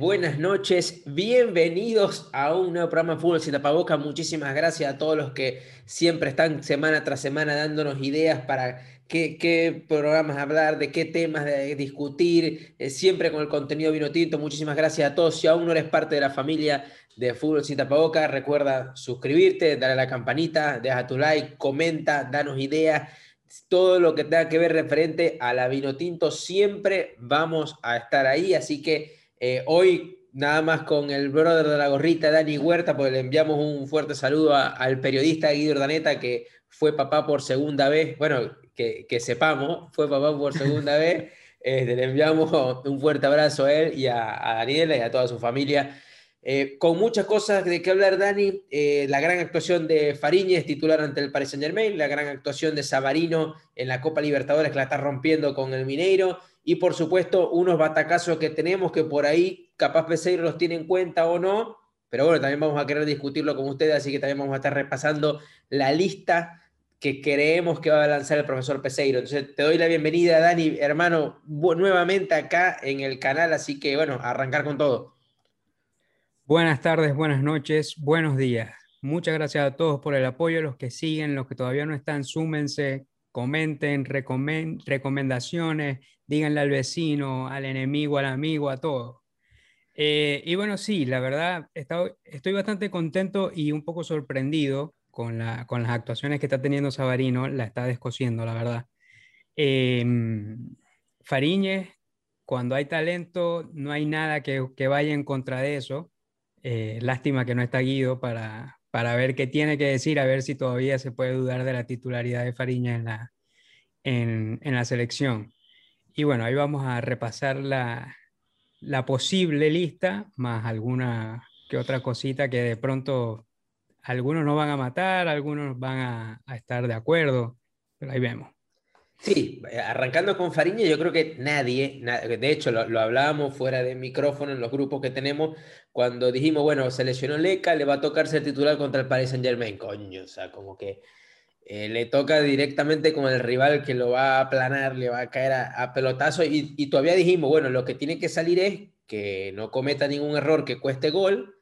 Buenas noches, bienvenidos a un nuevo programa de Fútbol Sin Tapaboca. Muchísimas gracias a todos los que siempre están semana tras semana dándonos ideas para qué, programas hablar, de qué temas discutir, eh, siempre con el contenido vino tinto. Muchísimas gracias a todos. Si aún no eres parte de la familia de Fútbol Sin Tapaboca, recuerda suscribirte, darle a la campanita, deja tu like, comenta, danos ideas todo lo que tenga que ver referente a la vino tinto, siempre vamos a estar ahí. Así que eh, hoy nada más con el brother de la gorrita, Dani Huerta, pues le enviamos un fuerte saludo al periodista Guido Ordaneta, que fue papá por segunda vez, bueno, que, sepamos, fue papá por segunda vez. Este, le enviamos un fuerte abrazo a él y a, a Daniela y a toda su familia. Eh, con muchas cosas de qué hablar, Dani, eh, la gran actuación de Fariñez, titular ante el Paris Saint Germain, la gran actuación de Savarino en la Copa Libertadores que la está rompiendo con el Mineiro, y por supuesto unos batacazos que tenemos que por ahí capaz Peseiro los tiene en cuenta o no, pero bueno, también vamos a querer discutirlo con ustedes, así que también vamos a estar repasando la lista que creemos que va a lanzar el profesor Peseiro. Entonces te doy la bienvenida, Dani, hermano, nuevamente acá en el canal, así que bueno, arrancar con todo. Buenas tardes, buenas noches, buenos días. Muchas gracias a todos por el apoyo, los que siguen, los que todavía no están, súmense, comenten, recomendaciones, díganle al vecino, al enemigo, al amigo, a todo. Eh, y bueno, sí, la verdad, estoy bastante contento y un poco sorprendido con, la, con las actuaciones que está teniendo Sabarino, la está descosiendo, la verdad. Eh, Fariñez, cuando hay talento, no hay nada que, que vaya en contra de eso. Eh, lástima que no está Guido para, para ver qué tiene que decir, a ver si todavía se puede dudar de la titularidad de Fariña en la, en, la selección. Y bueno, ahí vamos a repasar la, la posible lista, más alguna que otra cosita que de pronto algunos no van a matar, algunos van a, a estar de acuerdo, pero ahí vemos. Sí, arrancando con Fariña, yo creo que nadie, de hecho lo, hablábamos fuera de micrófono en los grupos que tenemos, cuando dijimos, bueno, se lesionó Leca, le va a tocar ser titular contra el Paris Saint Germain, coño, o sea, como que eh, le toca directamente con el rival que lo va a aplanar, le va a caer a, pelotazo, y, y, todavía dijimos, bueno, lo que tiene que salir es que no cometa ningún error que cueste gol,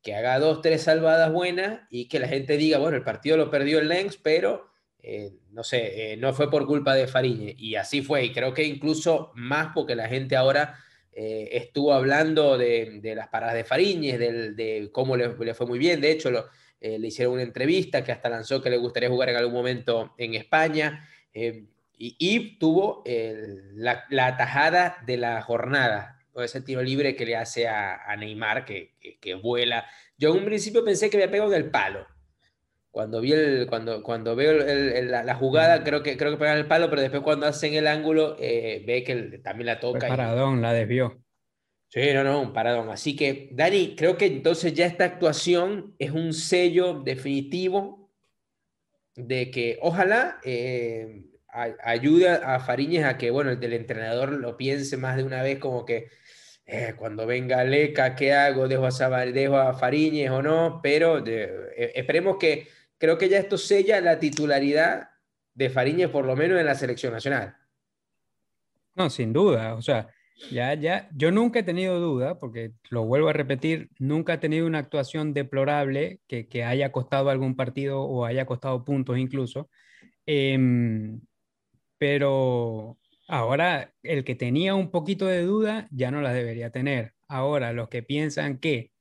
que haga dos, tres salvadas buenas, y que la gente diga, bueno, el partido lo perdió el Lens, pero eh, no sé, eh, no fue por culpa de Fariñe. Y así fue. Y creo que incluso más porque la gente ahora eh, estuvo hablando de, las paradas de Fariñez, de cómo le, fue muy bien. De hecho, le hicieron una entrevista que hasta lanzó que le gustaría jugar en algún momento en España. Y, tuvo la, la, atajada de la jornada, ese tiro libre que le hace a, Neymar, que, vuela. Yo en un principio pensé que había pegado del palo cuando vi el, cuando, cuando veo la, jugada, creo que, creo que pegan el palo, pero después cuando hacen el ángulo, eh, ve que también la toca. paradón, la desvió. Sí, no, no, un paradón. Así que, Dani, creo que entonces ya esta actuación es un sello definitivo de que ojalá eh, ayude a Fariñez a que, bueno, el, entrenador lo piense más de una vez como que eh, cuando venga Leca, ¿qué hago? ¿Dejo a, dejo a Fariñez o no? Pero esperemos que creo que ya esto sella la titularidad de Fariñez, por lo menos en la selección nacional. No, sin duda. O sea, ya, ya, yo nunca he tenido duda, porque lo vuelvo a repetir, nunca he tenido una actuación deplorable que, haya costado algún partido o haya costado puntos incluso. Em, pero ahora el que tenía un poquito de duda ya no la debería tener. Ahora, los que piensan que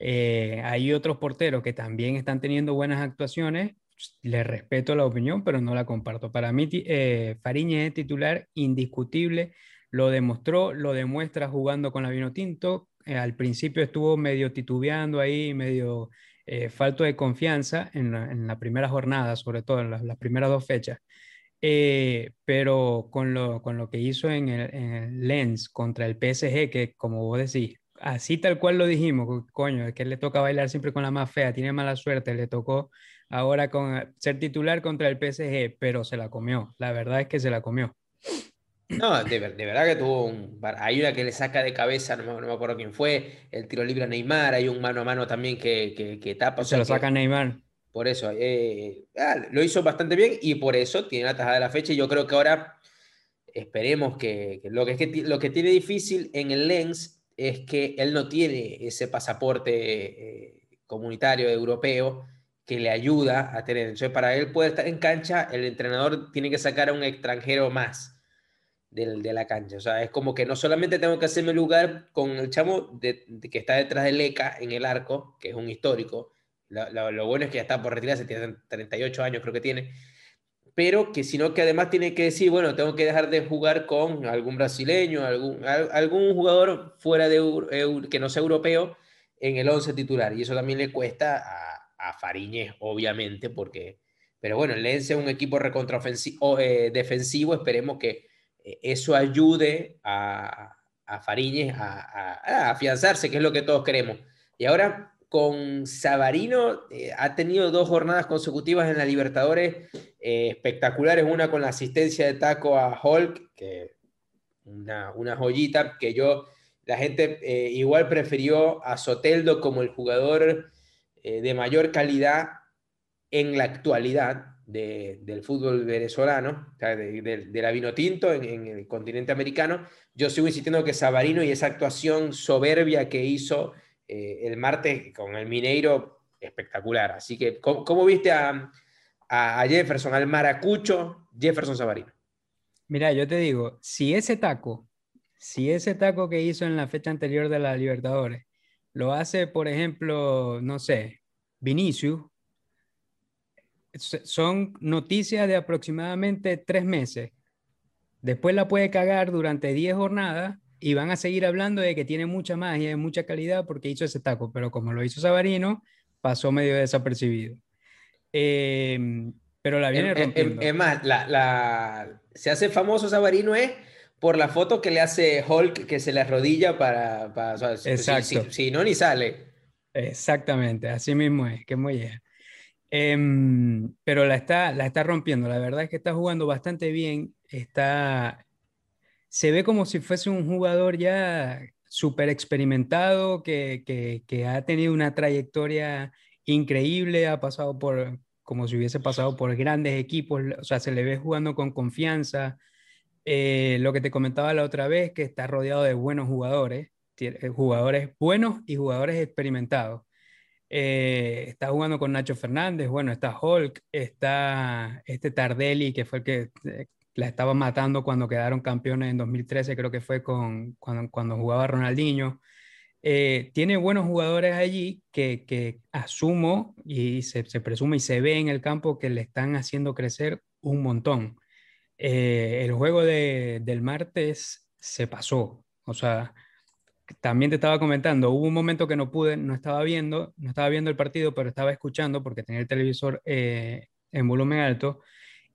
eh, hay otros porteros que también están teniendo buenas actuaciones. Les respeto la opinión, pero no la comparto. Para mí, eh, Fariñez es titular indiscutible. Lo demostró, lo demuestra jugando con la Vino Tinto. Eh, al principio estuvo medio titubeando ahí, medio eh, falto de confianza en la, primera jornada, sobre todo en, las primeras dos fechas. pero con lo, con lo que hizo en el, en el, Lens contra el PSG, que como vos decís, así tal cual lo dijimos, coño, es que le toca bailar siempre con la más fea, tiene mala suerte, le tocó ahora con eh, ser titular contra el PSG, pero se la comió, la verdad es que se la comió. No, de, verdad que tuvo un... Hay una que le saca de cabeza, no me, acuerdo quién fue, el tiro libre a Neymar, hay un mano a mano también que, que, tapa. se lo saca Neymar. Por eso, eh, ah, lo hizo bastante bien y por eso tiene la tajada de la fecha y yo creo que ahora esperemos que, lo, que, es que lo que tiene difícil en el Lens es que él no tiene ese pasaporte eh, comunitario europeo que le ayuda a tener. Entonces, para él poder estar en cancha, el entrenador tiene que sacar a un extranjero más de, la cancha. O sea, es como que no solamente tengo que hacerme lugar con el chamo que está detrás del ECA en el arco, que es un histórico. Lo, bueno es que ya está por retirarse, tiene 38 años creo que tiene, pero que sino que además tiene que decir, bueno, tengo que dejar de jugar con algún brasileño, algún, algún jugador fuera de que no sea europeo en el 11 titular. Y eso también le cuesta a, a Fariñez, obviamente, porque... Pero bueno, el Lens es un equipo recontra eh, defensivo, esperemos que eh, eso ayude a, a Fariñez a, afianzarse, que es lo que todos queremos. Y ahora con Sabarino eh, ha tenido dos jornadas consecutivas en la Libertadores eh, espectaculares, una con la asistencia de taco a Hulk, que una, una joyita que yo, la gente igual prefirió a Soteldo como el jugador de mayor calidad en la actualidad, del fútbol venezolano, de, la vino tinto en, el continente americano. Yo sigo insistiendo que Sabarino y esa actuación soberbia que hizo eh, el martes con el Mineiro, espectacular. Así que, ¿cómo, viste a, Jefferson, al maracucho Jefferson Sabarino? Mira, yo te digo, si ese taco, si ese taco que hizo en la fecha anterior de la Libertadores, lo hace, por ejemplo, no sé, Vinicius, son noticias de aproximadamente tres meses. Después la puede cagar durante 10 jornadas y van a seguir hablando de que tiene mucha magia y mucha calidad porque hizo ese taco, pero como lo hizo Sabarino, pasó medio desapercibido. Em, pero la viene rompiendo. Es más, la, se hace famoso Sabarino es por la foto que le hace Hulk que se le arrodilla para... Exacto. Si, no, ni sale. Exactamente, así mismo es, que muy bien. Em, pero la está, la está rompiendo. La verdad es que está jugando bastante bien. Está, se ve como si fuese un jugador ya súper experimentado, que, que, ha tenido una trayectoria increíble, ha pasado por, como si hubiese pasado por grandes equipos, o sea, se le ve jugando con confianza. Eh, lo que te comentaba la otra vez, que está rodeado de buenos jugadores, jugadores buenos y jugadores experimentados. Eh, está jugando con Nacho Fernández, bueno, está Hulk, está este Tardelli, que fue el que eh, la estaba matando cuando quedaron campeones en 2013, creo que fue con, cuando, jugaba Ronaldinho. Eh, tiene buenos jugadores allí que, asumo y se, presume y se ve en el campo que le están haciendo crecer un montón. el juego de, del martes se pasó, o sea, también te estaba comentando, hubo un momento que no pude, no estaba viendo, no estaba viendo el partido, pero estaba escuchando porque tenía el televisor eh, en volumen alto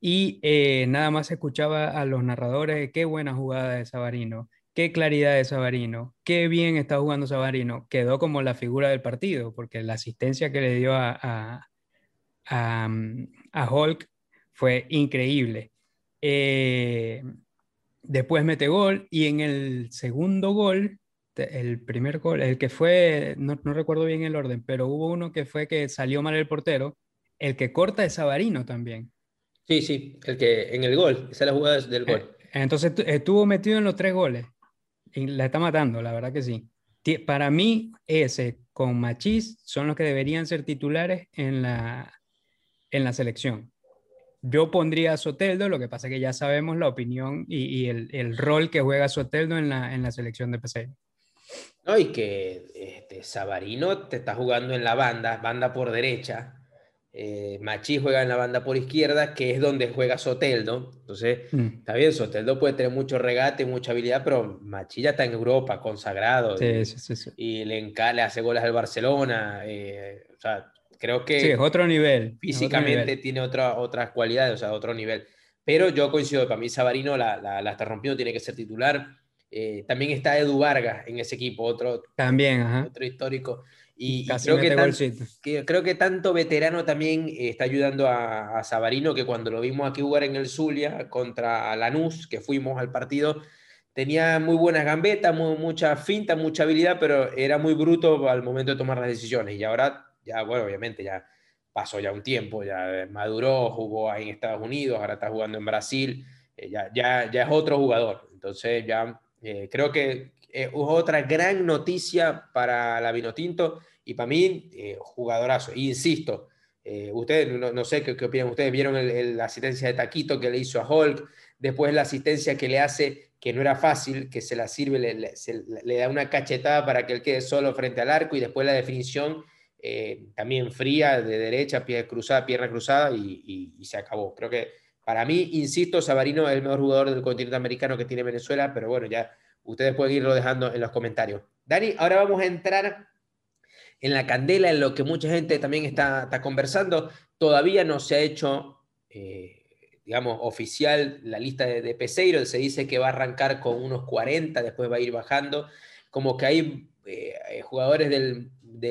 y eh, nada más escuchaba a los narradores, qué buena jugada de Sabarino, qué claridad de Sabarino, qué bien está jugando Sabarino. Quedó como la figura del partido porque la asistencia que le dio a, a, a, Hulk fue increíble. Eh, después mete gol y en el segundo gol el primer gol, el que fue, no, recuerdo bien el orden, pero hubo uno que fue que salió mal el portero, el que corta es Sabarino también. Sí, sí, el que en el gol, esa es la jugada del gol. Eh, entonces estuvo metido en los tres goles y la está matando, la verdad que sí. Para mí, ese con Machís son los que deberían ser titulares en la, en la selección. Yo pondría a Soteldo, lo que pasa es que ya sabemos la opinión y, el, el, rol que juega Soteldo en la, en la selección de PC. No, y que este, Sabarino te está jugando en la banda, banda por derecha. Eh, Machi juega en la banda por izquierda, que es donde juega Soteldo. Entonces, mm. está bien, Soteldo puede tener mucho regate, mucha habilidad, pero Machi ya está en Europa, consagrado. y, y le, hace goles al Barcelona. Eh, o sea, creo que. Sí, es otro nivel. Físicamente tiene otra, otras cualidades, o sea, otro nivel. Pero yo coincido, para mí Sabarino la, la, la está rompiendo, tiene que ser titular eh, también está Edu Vargas en ese equipo, otro, también, otro histórico. Y, creo, que creo que tanto veterano también eh, está ayudando a, a, Sabarino, que cuando lo vimos aquí jugar en el Zulia contra Lanús, que fuimos al partido, tenía muy buenas gambetas, mucha finta, mucha habilidad, pero era muy bruto al momento de tomar las decisiones. Y ahora, ya, bueno, obviamente ya pasó ya un tiempo, ya maduró, jugó ahí en Estados Unidos, ahora está jugando en Brasil, eh, ya, ya, ya es otro jugador. Entonces ya eh, creo que es otra gran noticia para la Vinotinto y para mí, eh, jugadorazo. insisto, eh, ustedes, no, sé qué, opinan ustedes, vieron la asistencia de Taquito que le hizo a Hulk, después la asistencia que le hace, que no era fácil, que se la sirve, le, da una cachetada para que él quede solo frente al arco y después la definición eh, también fría, de derecha, pie cruzada, pierna cruzada y, y, se acabó. Creo que para mí, insisto, Sabarino es el mejor jugador del continente americano que tiene Venezuela, pero bueno, ya ustedes pueden irlo dejando en los comentarios. Dani, ahora vamos a entrar en la candela, en lo que mucha gente también está, conversando. Todavía no se ha hecho, eh, digamos, oficial la lista de, de, Peseiro. Se dice que va a arrancar con unos 40, después va a ir bajando. Como que hay eh, jugadores del,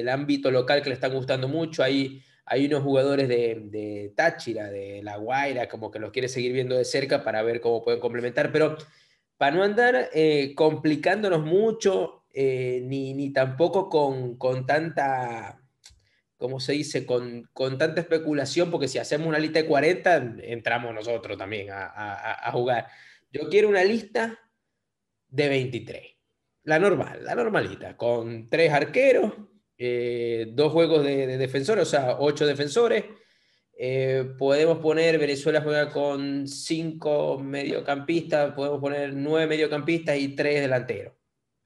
ámbito local que le están gustando mucho. Hay, unos jugadores de, Táchira, de La Guaira, como que los quiere seguir viendo de cerca para ver cómo pueden complementar. Pero para no andar eh, complicándonos mucho, eh, ni, ni, tampoco con, con, tanta, ¿cómo se dice? Con, con, tanta especulación, porque si hacemos una lista de 40, entramos nosotros también a, a, jugar. Yo quiero una lista de 23. La normal, la normalita, con tres arqueros, eh, dos juegos de, defensores, o sea, ocho defensores. Eh, podemos poner, Venezuela juega con cinco mediocampistas, podemos poner nueve mediocampistas y tres delanteros.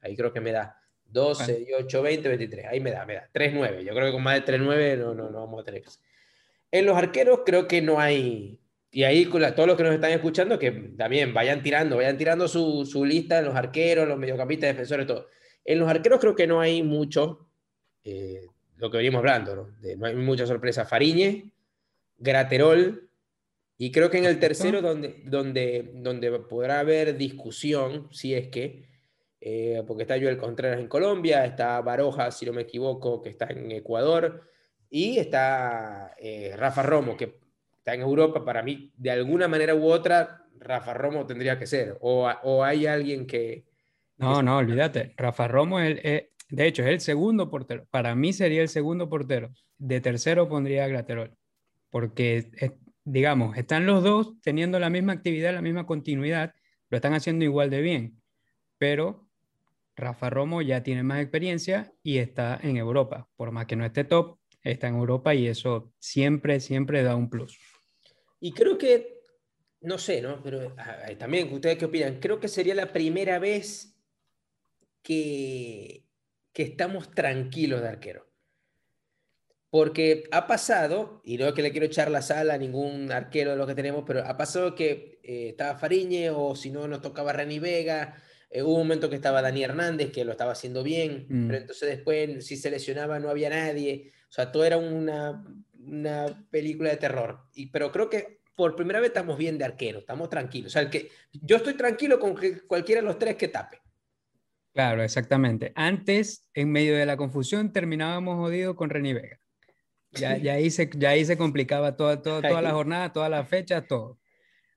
Ahí creo que me da 12, 8, 20, 23. Ahí me da, me da 3, 9. Yo creo que con más de 3, 9 no, no, no vamos a tener que En los arqueros creo que no hay. Y ahí con todos los que nos están escuchando, que también vayan tirando, vayan tirando su, su lista en los arqueros, los mediocampistas, defensores, todo. En los arqueros creo que no hay mucho, eh, lo que venimos hablando, ¿no? De, no hay mucha sorpresa. Fariñe, Graterol, y creo que en el tercero, donde, donde, donde podrá haber discusión, si es que, eh, porque está Joel Contreras en Colombia, está Baroja, si no me equivoco, que está en Ecuador, y está eh, Rafa Romo, que está en Europa. Para mí, de alguna manera u otra, Rafa Romo tendría que ser, o, o hay alguien que... No, no, olvídate, Rafa Romo, es, de hecho, es el segundo portero. Para mí sería el segundo portero. De tercero pondría a Graterol, porque, digamos, están los dos teniendo la misma actividad, la misma continuidad, lo están haciendo igual de bien, pero Rafa Romo ya tiene más experiencia y está en Europa. Por más que no esté top, está en Europa y eso siempre, siempre da un plus. Y creo que, no sé, ¿no? Pero también, ¿ustedes qué opinan? Creo que sería la primera vez que, que estamos tranquilos de arquero. Porque ha pasado, y no es que le quiero echar la sala a ningún arquero de los que tenemos, pero ha pasado que eh, estaba Fariñe o si no nos tocaba Rani Vega eh, hubo un momento que estaba Dani Hernández, que lo estaba haciendo bien, mm. pero entonces después, si se lesionaba, no había nadie. O sea, todo era una, una película de terror. Y, pero creo que por primera vez estamos bien de arquero, estamos tranquilos. O sea, el que, yo estoy tranquilo con que cualquiera de los tres que tape. Claro, exactamente. Antes, en medio de la confusión, terminábamos jodidos con René Vega. Ya, ya, ahí, se, ya ahí se complicaba toda, toda, toda la jornada, toda la fecha, todo.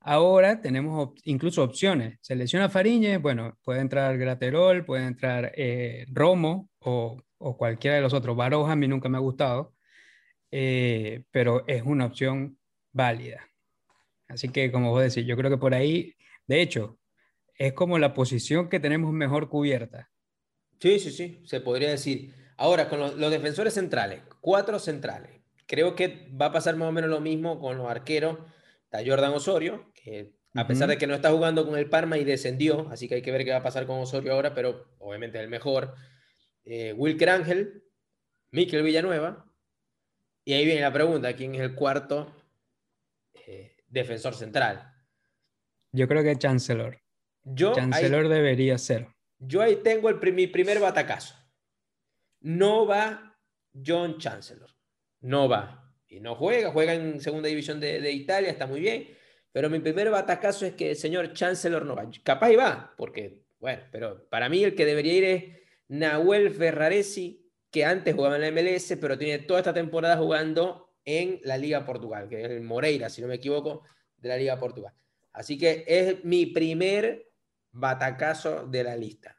Ahora tenemos incluso opciones. Selecciona Fariñez, bueno, puede entrar Graterol, puede entrar eh, Romo o, cualquiera de los otros. Baroja a mí nunca me ha gustado, eh, pero es una opción válida. Así que, como vos decís, yo creo que por ahí, de hecho, es como la posición que tenemos mejor cubierta. Sí, sí, sí, se podría decir. Ahora, con los, los defensores centrales, cuatro centrales. Creo que va a pasar más o menos lo mismo con los arqueros Está Jordan Osorio, que a pesar de que no está jugando con el Parma y descendió, así que hay que ver qué va a pasar con Osorio ahora, pero obviamente el mejor. Eh, Wilker Ángel, Miquel Villanueva. Y ahí viene la pregunta, ¿quién es el cuarto eh, defensor central? Yo creo que Chancellor. Yo Chancellor debería ser. Yo ahí tengo el, mi primer batacazo. No va John Chancellor. No va y no juega, juega en segunda división de, Italia, está muy bien. Pero mi primer batacazo es que el señor Chancellor no va. Capaz y va, porque, bueno, pero para mí el que debería ir es Nahuel Ferraresi, que antes jugaba en la MLS, pero tiene toda esta temporada jugando en la Liga Portugal, que es el Moreira, si no me equivoco, de la Liga Portugal. Así que es mi primer batacazo de la lista.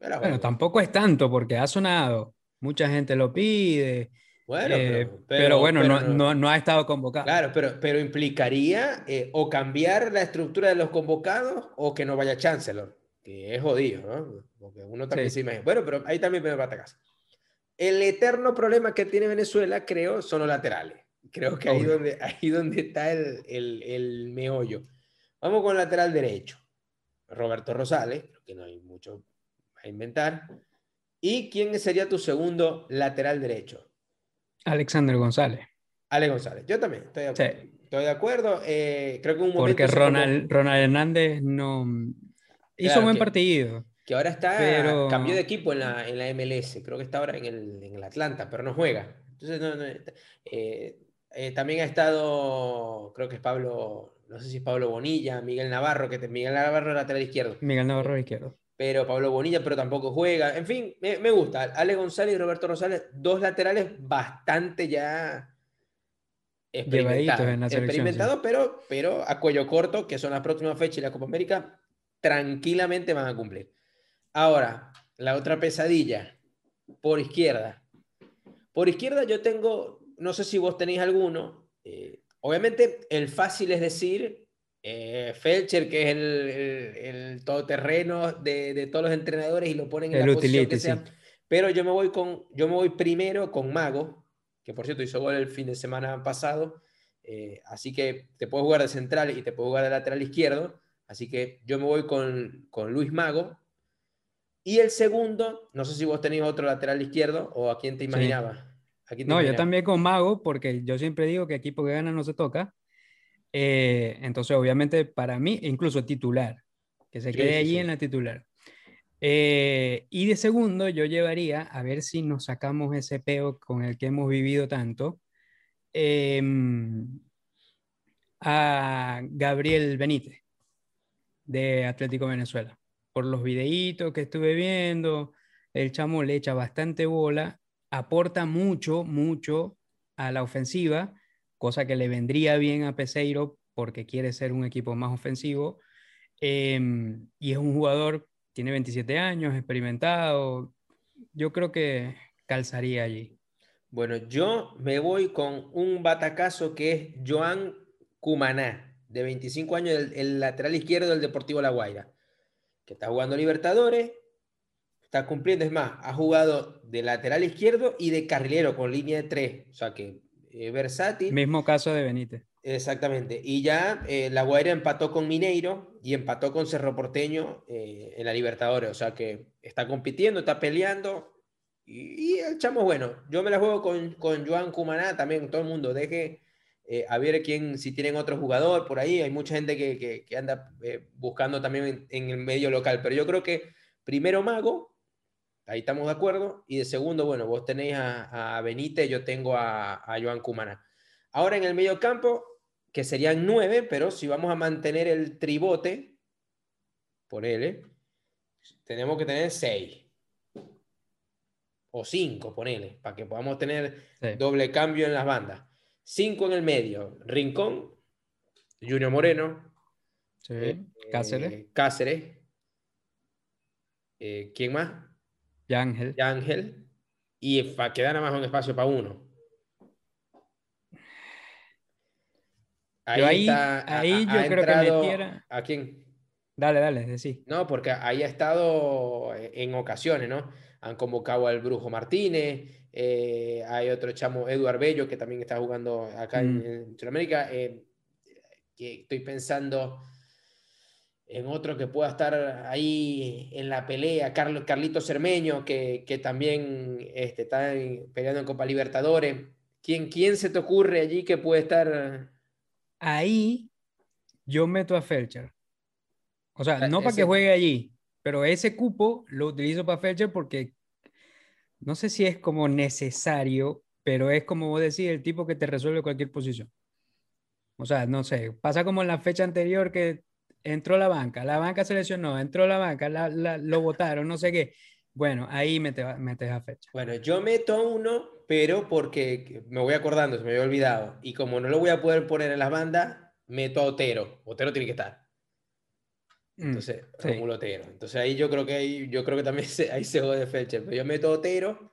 bueno, tampoco es tanto, porque ha sonado, mucha gente lo pide bueno, eh, pero, bueno, no, no, ha estado convocado. Claro, pero, pero implicaría eh, o cambiar la estructura de los convocados o que no vaya Chancellor. que es jodido, ¿no? Porque uno también se imagina. Bueno, pero ahí también me va a casa. El eterno problema que tiene Venezuela, creo, son los laterales. Creo que ahí donde, ahí donde está el, el, el meollo. Vamos con el lateral derecho. Roberto Rosales, creo que no hay mucho a inventar. ¿Y quién sería tu segundo lateral derecho? Alexander González. Ale González, yo también estoy de acuerdo. Estoy de acuerdo. Eh, creo que un momento. Porque Ronald, Ronald Hernández no hizo un buen partido. Que ahora está, pero... cambió de equipo en la, en la MLS. Creo que está ahora en el, en el Atlanta, pero no juega. Entonces, no, no, eh, eh, también ha estado, creo que es Pablo, no sé si es Pablo Bonilla, Miguel Navarro, que te, Miguel Navarro lateral izquierdo. Miguel Navarro izquierdo. Pero Pablo Bonilla, pero tampoco juega. En fin, me, me gusta. Ale González y Roberto Rosales, dos laterales bastante ya experimentados, experimentados pero, pero a cuello corto, que son las próximas fechas y la Copa América, tranquilamente van a cumplir. Ahora, la otra pesadilla, por izquierda. Por izquierda yo tengo, no sé si vos tenéis alguno, eh, obviamente el fácil es decir eh, Felcher, que es el, el, todoterreno de, de, todos los entrenadores y lo ponen en la posición que sea. Pero yo me voy con, yo me voy primero con Mago, que por cierto hizo gol el fin de semana pasado. Eh, así que te puedo jugar de central y te puedo jugar de lateral izquierdo. Así que yo me voy con, con Luis Mago. Y el segundo, no sé si vos tenéis otro lateral izquierdo o a quién te imaginabas. no, yo también con Mago, porque yo siempre digo que equipo que gana no se toca. Eh, entonces, obviamente, para mí, incluso titular, que se quede allí en la titular. Eh, y de segundo, yo llevaría, a ver si nos sacamos ese peo con el que hemos vivido tanto, em, a Gabriel Benítez, de Atlético Venezuela. Por los videitos que estuve viendo, el chamo le echa bastante bola, aporta mucho, mucho a la ofensiva, cosa que le vendría bien a Peseiro porque quiere ser un equipo más ofensivo. Em, y es un jugador tiene 27 años, experimentado. Yo creo que calzaría allí. Bueno, yo me voy con un batacazo que es Joan Cumaná, de 25 años, el, lateral izquierdo del Deportivo La Guaira, que está jugando Libertadores, está cumpliendo, es más, ha jugado de lateral izquierdo y de carrilero con línea de tres, o sea que eh, versátil. Mismo caso de Benítez. Exactamente. Y ya eh, La Guaira empató con Mineiro y empató con Cerro Porteño eh, en la Libertadores. O sea que está compitiendo, está peleando. Y, el chamo bueno. Yo me la juego con, con Joan Cumaná también. Todo el mundo deje eh, a ver quién, si tienen otro jugador por ahí. Hay mucha gente que, que, anda buscando también en, el medio local. Pero yo creo que primero Mago, ahí estamos de acuerdo. Y de segundo, bueno, vos tenéis a, a Benítez, yo tengo a, a Joan Cumaná. Ahora en el medio campo, que serían nueve, pero si vamos a mantener el tribote, por él, tenemos que tener seis. O cinco, ponele, para que podamos tener doble cambio en las bandas. Cinco en el medio. Rincón, Junior Moreno. Eh, Cáceres. Eh, Cáceres. Eh, ¿Quién más? Yángel. Yángel. Y queda nada más un espacio para uno. Ahí, ahí, yo creo que metiera. ¿A quién? Dale, dale, sí. No, porque ahí ha estado en ocasiones, ¿no? Han convocado al Brujo Martínez, eh, hay otro chamo, Eduard Bello, que también está jugando acá en, mm. Sudamérica. Eh, que estoy pensando en otro que pueda estar ahí en la pelea, Carlos, Carlito Cermeño, que, que también este, está peleando en Copa Libertadores. ¿Quién, ¿Quién se te ocurre allí que puede estar ahí yo meto a Felcher. O sea, no para que juegue allí, pero ese cupo lo utilizo para Felcher porque no sé si es como necesario, pero es como vos decís, el tipo que te resuelve cualquier posición. O sea, no sé, pasa como en la fecha anterior que entró la banca, la banca se lesionó, entró la banca, lo votaron, no sé qué. Bueno, ahí metes, a fecha. Bueno, yo meto uno pero porque me voy acordando, se me había olvidado. Y como no lo voy a poder poner en las bandas, meto a Otero. Otero tiene que estar. Mm, Entonces, mm, Otero. Entonces ahí yo creo que ahí, yo creo que también se, ahí se jode Felcher. Pero yo meto a Otero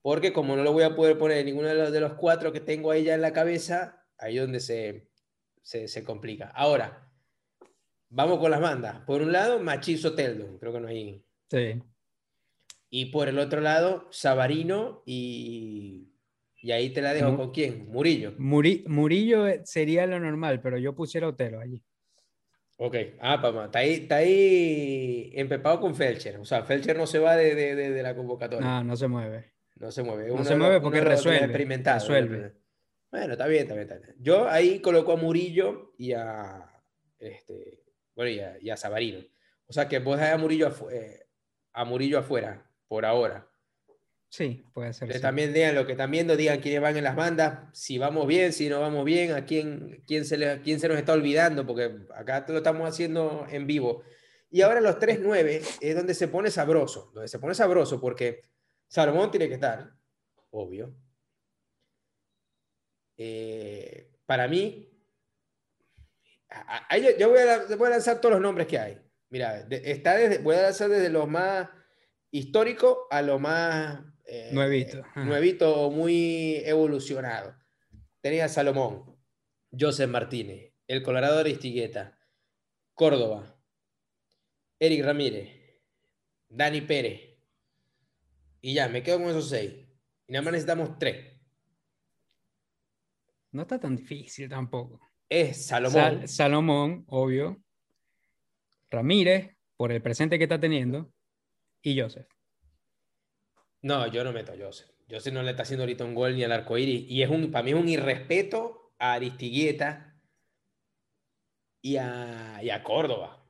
porque como no lo voy a poder poner en ninguno de los, de los cuatro que tengo ahí ya en la cabeza, ahí es donde se, se, se complica. Ahora, vamos con las bandas. Por un lado, Machizo Teldon, creo que no hay. Sí. Y por el otro lado, Sabarino y. Y ahí te la dejo con quién? Murillo. Murillo sería lo normal, pero yo pusiera Otero allí. Ok, ah, papá, está ahí, está ahí empepado con Felcher. O sea, Felcher no se va de, de, de, la convocatoria. No, no se mueve. No se mueve. No se mueve porque resuelve. resuelve. Bueno, está bien, está bien, está bien. Yo ahí coloco a Murillo y a, este, bueno, y a, y a Sabarino. O sea, que vos a Murillo, eh, a Murillo afuera, por ahora. Sí, puede ser. Que también digan lo que están viendo, digan quiénes van en las bandas, si vamos bien, si no vamos bien, a quién, quién, se, le, quién se nos está olvidando, porque acá lo estamos haciendo en vivo. Y ahora los 3-9 es donde se pone sabroso, donde se pone sabroso, porque Salomón tiene que estar, obvio. Eh, para mí, yo voy a, voy a, lanzar todos los nombres que hay. Mira, está desde, voy a lanzar desde lo más histórico a lo más eh, nuevito. nuevito, muy evolucionado. Tenía Salomón, Joseph Martínez, el Colorado Aristigueta, Córdoba, Eric Ramírez, Dani Pérez. Y ya, me quedo con esos seis. Y nada más necesitamos tres. No está tan difícil tampoco. Es Salomón. Salomón, obvio. Ramírez, por el presente que está teniendo. Y Joseph. No, yo no meto a Joseph. Joseph no le está haciendo ahorita un gol ni al arcoíris. Y es un, para mí es un irrespeto a Aristigueta y a, y a Córdoba.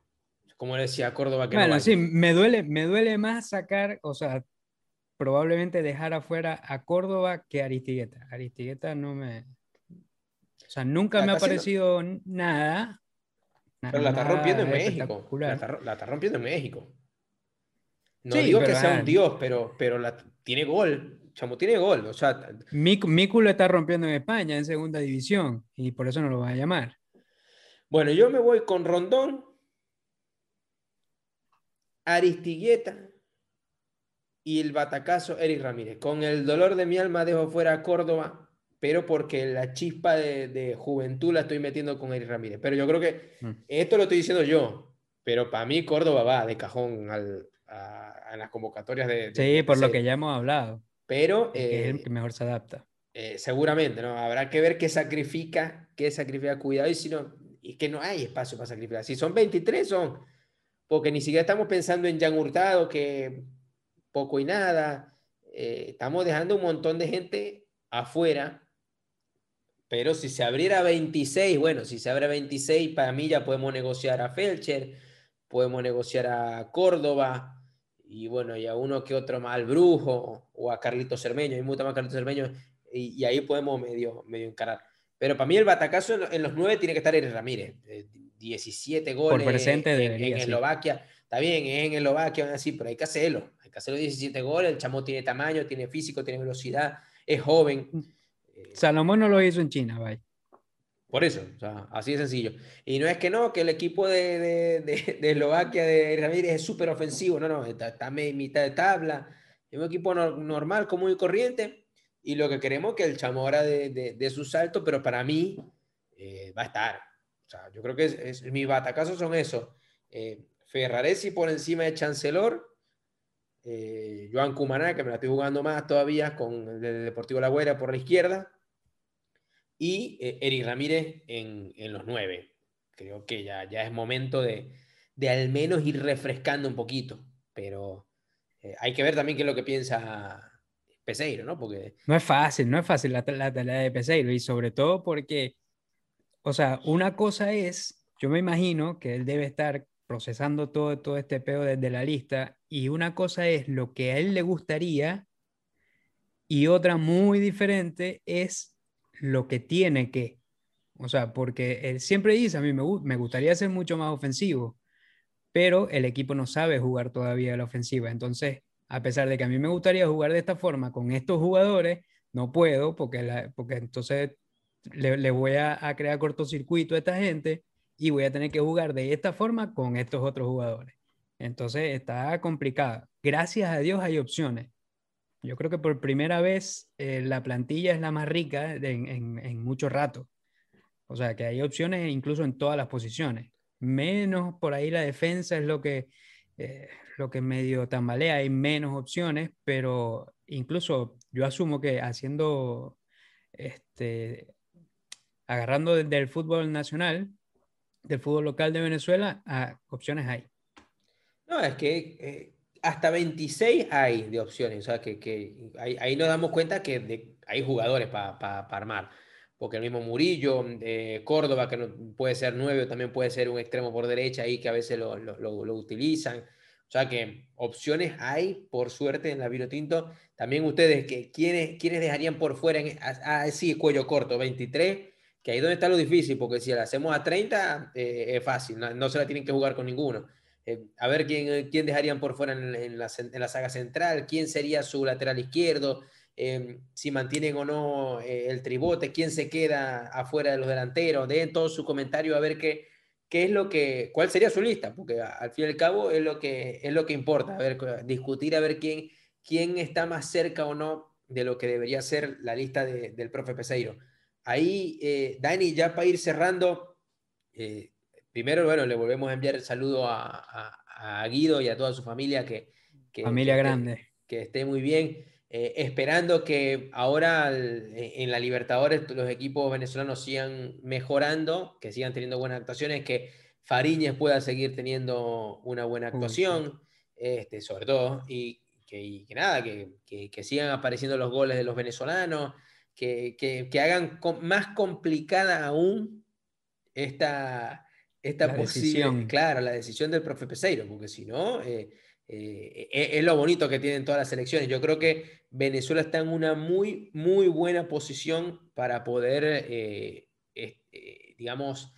Como decía Córdoba que Bueno, sí, me duele, me duele más sacar, o sea, probablemente dejar afuera a Córdoba que a Aristigueta. Aristigueta no me. O sea, nunca me ha parecido nada. Pero la está rompiendo en México. La está, rompiendo en México. No digo que sea un dios, pero, pero la, tiene gol. Chamo tiene gol. O sea, Miku lo está rompiendo en España, en segunda división, y por eso no lo va a llamar. Bueno, yo me voy con Rondón, Aristigueta y el batacazo Eric Ramírez. Con el dolor de mi alma dejo fuera a Córdoba pero porque la chispa de, juventud la estoy metiendo con Eric Ramírez. Pero yo creo que mm. esto lo estoy diciendo yo, pero para mí Córdoba va de cajón al, a, las convocatorias de... sí, por lo que ya hemos hablado. Pero... es el eh, que mejor se adapta. Eh, seguramente, ¿no? Habrá que ver qué sacrifica, qué sacrifica, cuidado, y si no, es que no hay espacio para sacrificar. Si son 23, son... Porque ni siquiera estamos pensando en Jan Hurtado, que poco y nada. Eh, estamos dejando un montón de gente afuera pero si se abriera 26, bueno, si se abre 26, para mí ya podemos negociar a Felcher, podemos negociar a Córdoba, y bueno, y a uno que otro más al Brujo, o a Carlito Cermeño, y mucho más Carlito Cermeño, y, ahí podemos medio, medio encarar. Pero para mí el batacazo en, los nueve tiene que estar Eric Ramírez. 17 goles Por presente en, Eslovaquia. Está bien, en Eslovaquia, así, pero hay que hacerlo. Hay que hacerlo 17 goles. El chamo tiene tamaño, tiene físico, tiene velocidad, es joven. Salomón no lo hizo en China, vaya. Por eso, o sea, así de sencillo. Y no es que no, que el equipo de, de, de, Eslovaquia de Ramírez es súper ofensivo, no, no, está, está mitad de tabla, es un equipo normal, común y corriente, y lo que queremos es que el chamo ahora de, su salto, pero para mí eh, va a estar. O sea, yo creo que es, mis batacazos son eso. Eh, Ferraresi por encima de Chancellor, eh, Joan Cumaná, que me la estoy jugando más todavía con el Deportivo La Guaira por la izquierda, y eh, Eric Ramírez en, en, los nueve. Creo que ya, ya es momento de, de al menos ir refrescando un poquito, pero eh, hay que ver también qué es lo que piensa Peseiro, ¿no? Porque... No es fácil, no es fácil la, la tarea de Peseiro, y sobre todo porque, o sea, una cosa es, yo me imagino que él debe estar procesando todo, todo este pedo desde la lista, y una cosa es lo que a él le gustaría, y otra muy diferente es lo que tiene que. O sea, porque él siempre dice, a mí me, me gustaría ser mucho más ofensivo, pero el equipo no sabe jugar todavía la ofensiva. Entonces, a pesar de que a mí me gustaría jugar de esta forma con estos jugadores, no puedo porque, porque entonces le, voy a, a, crear cortocircuito a esta gente y voy a tener que jugar de esta forma con estos otros jugadores. Entonces está complicado. Gracias a Dios hay opciones. Yo creo que por primera vez eh, la plantilla es la más rica en, en, mucho rato. O sea, que hay opciones incluso en todas las posiciones. menos por ahí la defensa es lo que, eh, lo que medio tambalea, hay menos opciones, pero incluso yo asumo que haciendo, este, agarrando del fútbol nacional, del fútbol local de Venezuela, a opciones hay. No, es que eh, hasta 26 hay de opciones, o sea, que, ahí, nos damos cuenta que hay jugadores para armar, porque el mismo Murillo, eh, Córdoba, que no, puede ser nueve, también puede ser un extremo por derecha ahí que a veces lo, lo, utilizan. O sea que opciones hay, por suerte, en la Vinotinto. También ustedes, que, ¿quiénes, ¿quiénes dejarían por fuera? En, ah, sí, cuello corto, 23, que ahí donde está lo difícil, porque si la hacemos a 30, eh, es fácil, no, se la tienen que jugar con ninguno. Eh, a ver quién, quién dejarían por fuera en, la, en la saga central, quién sería su lateral izquierdo, Em, si mantienen o no eh, el tribote, quién se queda afuera de los delanteros, den todo su comentario a ver qué, qué es lo que, cuál sería su lista, porque al fin y al cabo es lo que, es lo que importa, a ver, discutir a ver quién, quién está más cerca o no de lo que debería ser la lista del profe Peseiro. Ahí, eh, Dani, ya para ir cerrando, eh, primero, bueno, le volvemos a enviar el saludo a, a, Guido y a toda su familia que... que familia grande. que esté muy bien. Eh, esperando que ahora e, en la Libertadores los equipos venezolanos sigan mejorando, que sigan teniendo buenas actuaciones, que Fariñez pueda seguir teniendo una buena actuación, este, sobre todo, y que, nada, que, que, sigan apareciendo los goles de los venezolanos, que, hagan más complicada aún esta, esta posible, claro, la decisión del profe Peseiro, porque si no... Eh, eh, es, lo bonito que tienen todas las selecciones. Yo creo que Venezuela está en una muy, muy buena posición para poder, eh, eh, digamos,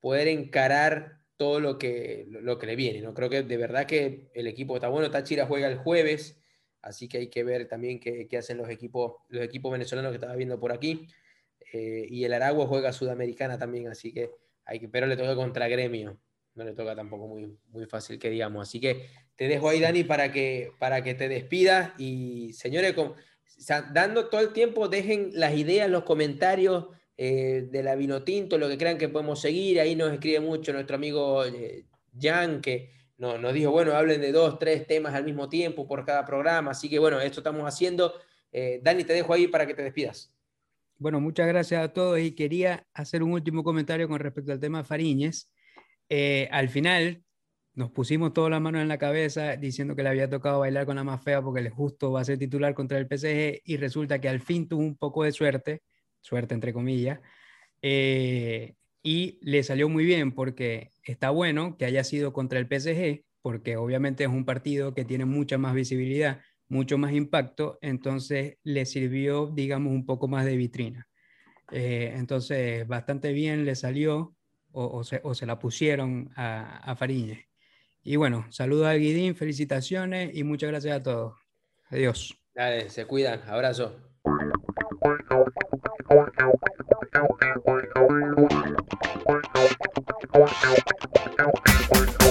poder encarar todo lo que, lo que le viene. ¿no? Creo que de verdad que el equipo está bueno. Táchira juega el jueves, así que hay que ver también qué, qué hacen los equipos, los equipos venezolanos que estaba viendo por aquí. y el Aragua juega Sudamericana también, así que hay que, pero le toca contra Gremio. No le toca tampoco muy, muy fácil que digamos. Así que te dejo ahí, Dani, para que, para que te despidas. Y señores, dando todo el tiempo, dejen las ideas, los comentarios eh, de la Vinotinto, lo que crean que podemos seguir. Ahí nos escribe mucho nuestro amigo eh, Jan, que no, nos dijo, bueno, hablen de dos, tres temas al mismo tiempo por cada programa. Así que bueno, esto estamos haciendo. Eh, Dani, te dejo ahí para que te despidas. Bueno, muchas gracias a todos y quería hacer un último comentario con respecto al tema Fariñez. al final, nos pusimos toda la mano en la cabeza diciendo que le había tocado bailar con la más fea porque el justo va a ser titular contra el PSG y resulta que al fin tuvo un poco de suerte, suerte entre comillas, eh, y le salió muy bien porque está bueno que haya sido contra el PSG porque obviamente es un partido que tiene mucha más visibilidad, mucho más impacto, entonces le sirvió, digamos, un poco más de vitrina. Eh, entonces, bastante bien le salió o, se, la pusieron a, a Fariñez. Y bueno, saludos a Guidín, felicitaciones y muchas gracias a todos. Adiós. Dale, se cuidan. Abrazo.